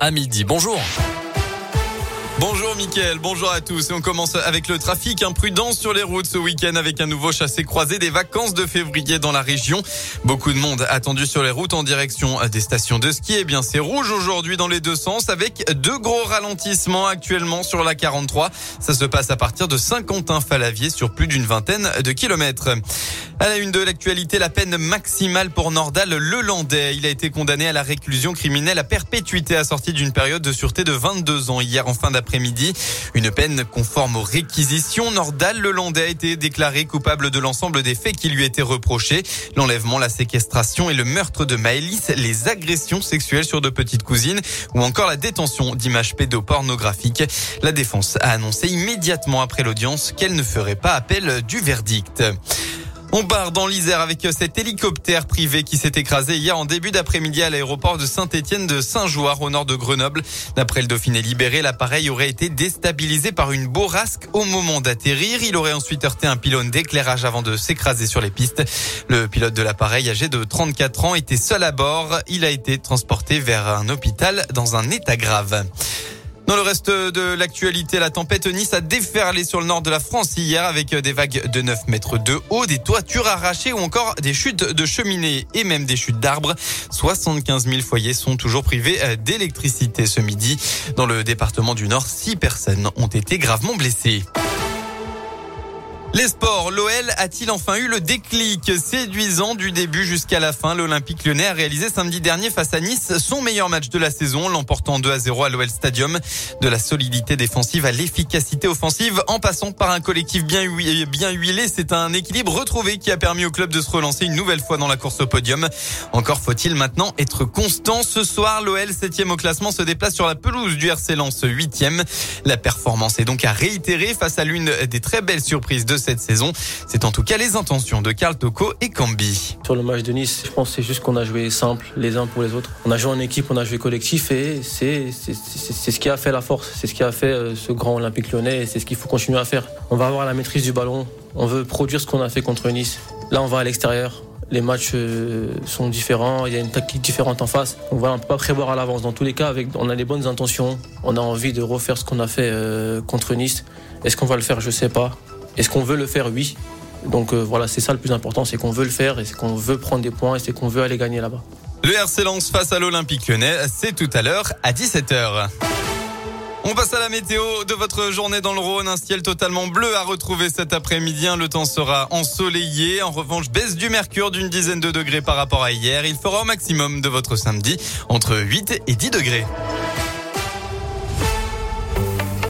à midi. Bonjour. Bonjour Mickaël, bonjour à tous. On commence avec le trafic. Imprudence sur les routes ce week-end avec un nouveau chassé-croisé des vacances de février dans la région. Beaucoup de monde attendu sur les routes en direction des stations de ski. Eh bien, c'est rouge aujourd'hui dans les deux sens avec deux gros ralentissements actuellement sur la 43. Ça se passe à partir de Saint-Quentin-Falavier sur plus d'une vingtaine de kilomètres. À la une de l'actualité, la peine maximale pour Nordal Lelandais. Il a été condamné à la réclusion criminelle à perpétuité assortie d'une période de sûreté de 22 ans hier en fin d'après après-midi. Une peine conforme aux réquisitions. Nordal Lelandais a été déclaré coupable de l'ensemble des faits qui lui étaient reprochés. L'enlèvement, la séquestration et le meurtre de Maëlys, les agressions sexuelles sur de petites cousines ou encore la détention d'images pédopornographiques. La défense a annoncé immédiatement après l'audience qu'elle ne ferait pas appel du verdict. On part dans l'Isère avec cet hélicoptère privé qui s'est écrasé hier en début d'après-midi à l'aéroport de Saint-Étienne de Saint-Jouard au nord de Grenoble. D'après le Dauphiné libéré, l'appareil aurait été déstabilisé par une bourrasque au moment d'atterrir. Il aurait ensuite heurté un pylône d'éclairage avant de s'écraser sur les pistes. Le pilote de l'appareil, âgé de 34 ans, était seul à bord. Il a été transporté vers un hôpital dans un état grave. Dans le reste de l'actualité, la tempête Nice a déferlé sur le nord de la France hier avec des vagues de 9 mètres de haut, des toitures arrachées ou encore des chutes de cheminées et même des chutes d'arbres. 75 000 foyers sont toujours privés d'électricité ce midi. Dans le département du Nord, 6 personnes ont été gravement blessées. Les sports, l'OL a-t-il enfin eu le déclic séduisant du début jusqu'à la fin? L'Olympique lyonnais a réalisé samedi dernier face à Nice son meilleur match de la saison, l'emportant 2 à 0 à l'OL Stadium. De la solidité défensive à l'efficacité offensive, en passant par un collectif bien, huilé, c'est un équilibre retrouvé qui a permis au club de se relancer une nouvelle fois dans la course au podium. Encore faut-il maintenant être constant. Ce soir, l'OL 7 au classement se déplace sur la pelouse du RC Lens 8e. La performance est donc à réitérer face à l'une des très belles surprises de cette saison. C'est en tout cas les intentions de Karl Toko et Cambi. Sur le match de Nice, je pense c'est juste qu'on a joué simple les uns pour les autres. On a joué en équipe, on a joué collectif et c'est ce qui a fait la force. C'est ce qui a fait euh, ce grand Olympique lyonnais et c'est ce qu'il faut continuer à faire. On va avoir la maîtrise du ballon. On veut produire ce qu'on a fait contre Nice. Là, on va à l'extérieur les matchs euh, sont différents, il y a une tactique différente en face. On peut pas prévoir à l'avance. Dans tous les cas, on a les bonnes intentions, on a envie de refaire ce qu'on a fait euh, contre Nice. Est-ce qu'on va le faire? Je sais pas. Est-ce qu'on veut le faire Oui. Donc euh, voilà, c'est ça le plus important, c'est qu'on veut le faire et c'est qu'on veut prendre des points et c'est qu'on veut aller gagner là-bas. Le RC Lens face à l'Olympique lyonnais, c'est tout à l'heure à 17h. On passe à la météo de votre journée dans le Rhône. Un ciel totalement bleu à retrouver cet après-midi. Le temps sera ensoleillé. En revanche, baisse du mercure d'une dizaine de degrés par rapport à hier. Il fera au maximum de votre samedi entre 8 et 10 degrés.